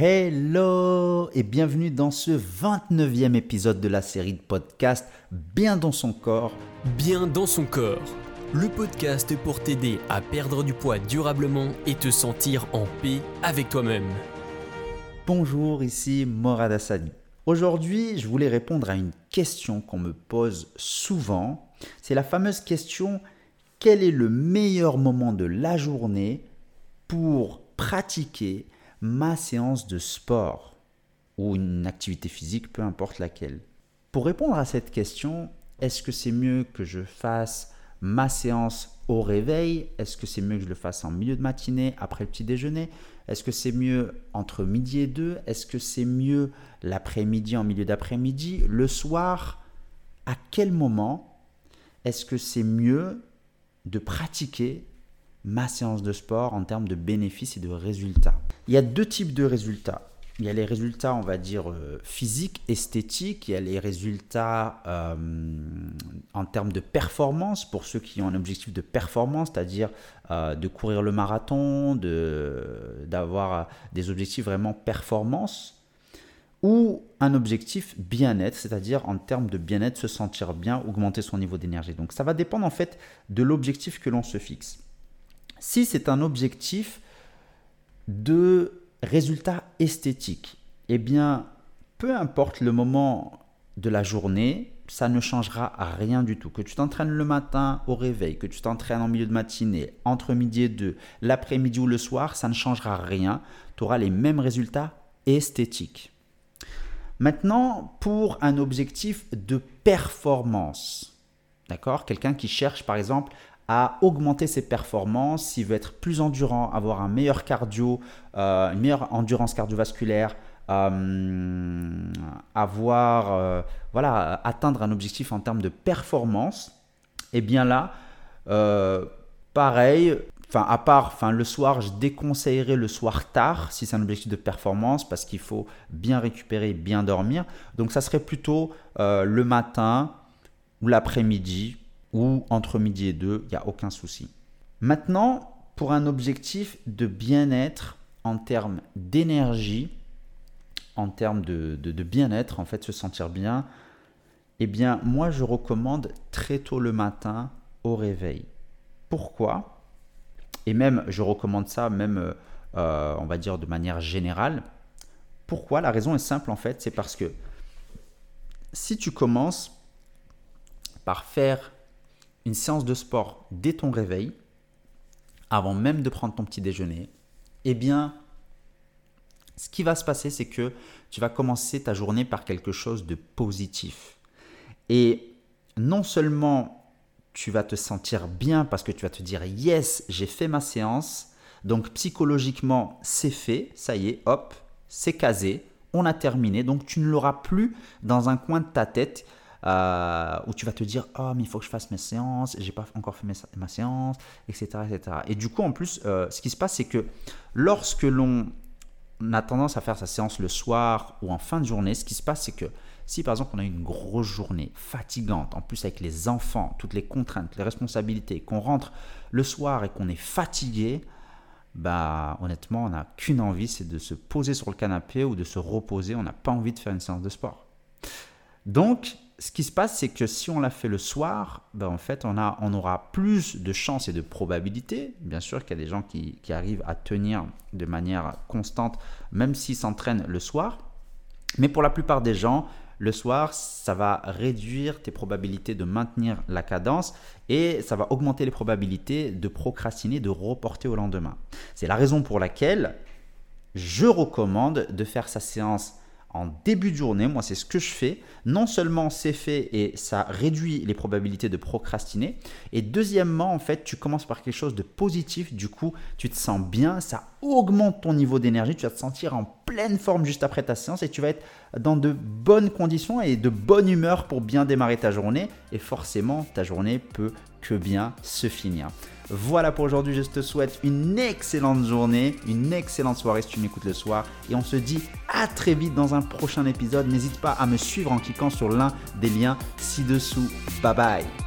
Hello et bienvenue dans ce 29e épisode de la série de podcast Bien dans son corps. Bien dans son corps. Le podcast pour t'aider à perdre du poids durablement et te sentir en paix avec toi-même. Bonjour, ici Morad Hassani. Aujourd'hui, je voulais répondre à une question qu'on me pose souvent. C'est la fameuse question quel est le meilleur moment de la journée pour pratiquer ma séance de sport ou une activité physique, peu importe laquelle. Pour répondre à cette question, est-ce que c'est mieux que je fasse ma séance au réveil? Est-ce que c'est mieux que je le fasse en milieu de matinée, après le petit déjeuner? Est-ce que c'est mieux entre midi et deux? Est-ce que c'est mieux l'après-midi, en milieu d'après-midi? Le soir À quel moment est-ce que c'est mieux de pratiquer ma séance de sport en termes de bénéfices et de résultats? Il y a deux types de résultats. Il y a les résultats, on va dire, euh, physiques, esthétiques. Il y a les résultats euh, en termes de performance, pour ceux qui ont un objectif de performance, c'est-à-dire euh, de courir le marathon, d'avoir des objectifs vraiment performance, ou un objectif bien-être, c'est-à-dire en termes de bien-être, se sentir bien, augmenter son niveau d'énergie. Donc ça va dépendre en fait de l'objectif que l'on se fixe. Si c'est un objectif de résultat esthétique, eh bien, peu importe le moment de la journée, ça ne changera rien du tout. Que tu t'entraînes le matin au réveil, que tu t'entraînes en milieu de matinée, entre midi et deux, l'après-midi ou le soir, ça ne changera rien. Tu auras les mêmes résultats esthétiques. Maintenant, pour un objectif de performance, d'accord? Quelqu'un qui cherche par exemple à augmenter ses performances, s'il veut être plus endurant, avoir un meilleur cardio, euh, une meilleure endurance cardiovasculaire, euh, avoir, euh, voilà, atteindre un objectif en termes de performance, et eh bien là, pareil, enfin à part, enfin le soir, je déconseillerais le soir tard si c'est un objectif de performance parce qu'il faut bien récupérer, bien dormir. Donc ça serait plutôt le matin ou l'après-midi, ou entre midi et deux, il n'y a aucun souci. Maintenant, pour un objectif de bien-être en termes d'énergie, en termes de, bien-être, en fait, se sentir bien, eh bien, moi, je recommande très tôt le matin au réveil. Pourquoi? Et même, je recommande ça, même, euh, on va dire, de manière générale. Pourquoi? La raison est simple, en fait, c'est parce que si tu commences par faire une séance de sport dès ton réveil, avant même de prendre ton petit déjeuner, eh bien, ce qui va se passer, c'est que tu vas commencer ta journée par quelque chose de positif. Et non seulement tu vas te sentir bien parce que tu vas te dire yes, j'ai fait ma séance, donc psychologiquement c'est fait, ça y est, hop, c'est casé, on a terminé, donc tu ne l'auras plus dans un coin de ta tête euh, où tu vas te dire oh mais il faut que je fasse mes séances j'ai pas encore fait ma séance etc etc et du coup en plus euh, ce qui se passe c'est que lorsque l'on a tendance à faire sa séance le soir ou en fin de journée ce qui se passe c'est que si par exemple on a une grosse journée fatigante en plus avec les enfants toutes les contraintes les responsabilités qu'on rentre le soir et qu'on est fatigué bah honnêtement on n'a qu'une envie c'est de se poser sur le canapé ou de se reposer. On n'a pas envie de faire une séance de sport. Donc ce qui se passe, c'est que si on l'a fait le soir, ben en fait, on, aura plus de chances et de probabilités. Bien sûr qu'il y a des gens qui, arrivent à tenir de manière constante, même s'ils s'entraînent le soir. Mais pour la plupart des gens, le soir, ça va réduire tes probabilités de maintenir la cadence et ça va augmenter les probabilités de procrastiner, de reporter au lendemain. C'est la raison pour laquelle je recommande de faire sa séance en début de journée. Moi, c'est ce que je fais. Non seulement c'est fait et ça réduit les probabilités de procrastiner. Et deuxièmement, en fait, tu commences par quelque chose de positif. Du coup, tu te sens bien. Ça augmente ton niveau d'énergie. Tu vas te sentir en pleine forme juste après ta séance et tu vas être dans de bonnes conditions et de bonne humeur pour bien démarrer ta journée. Et forcément, ta journée peut que bien se finir. Voilà pour aujourd'hui, je te souhaite une excellente journée, une excellente soirée si tu m'écoutes le soir et on se dit à très vite dans un prochain épisode. N'hésite pas à me suivre en cliquant sur l'un des liens ci-dessous. Bye bye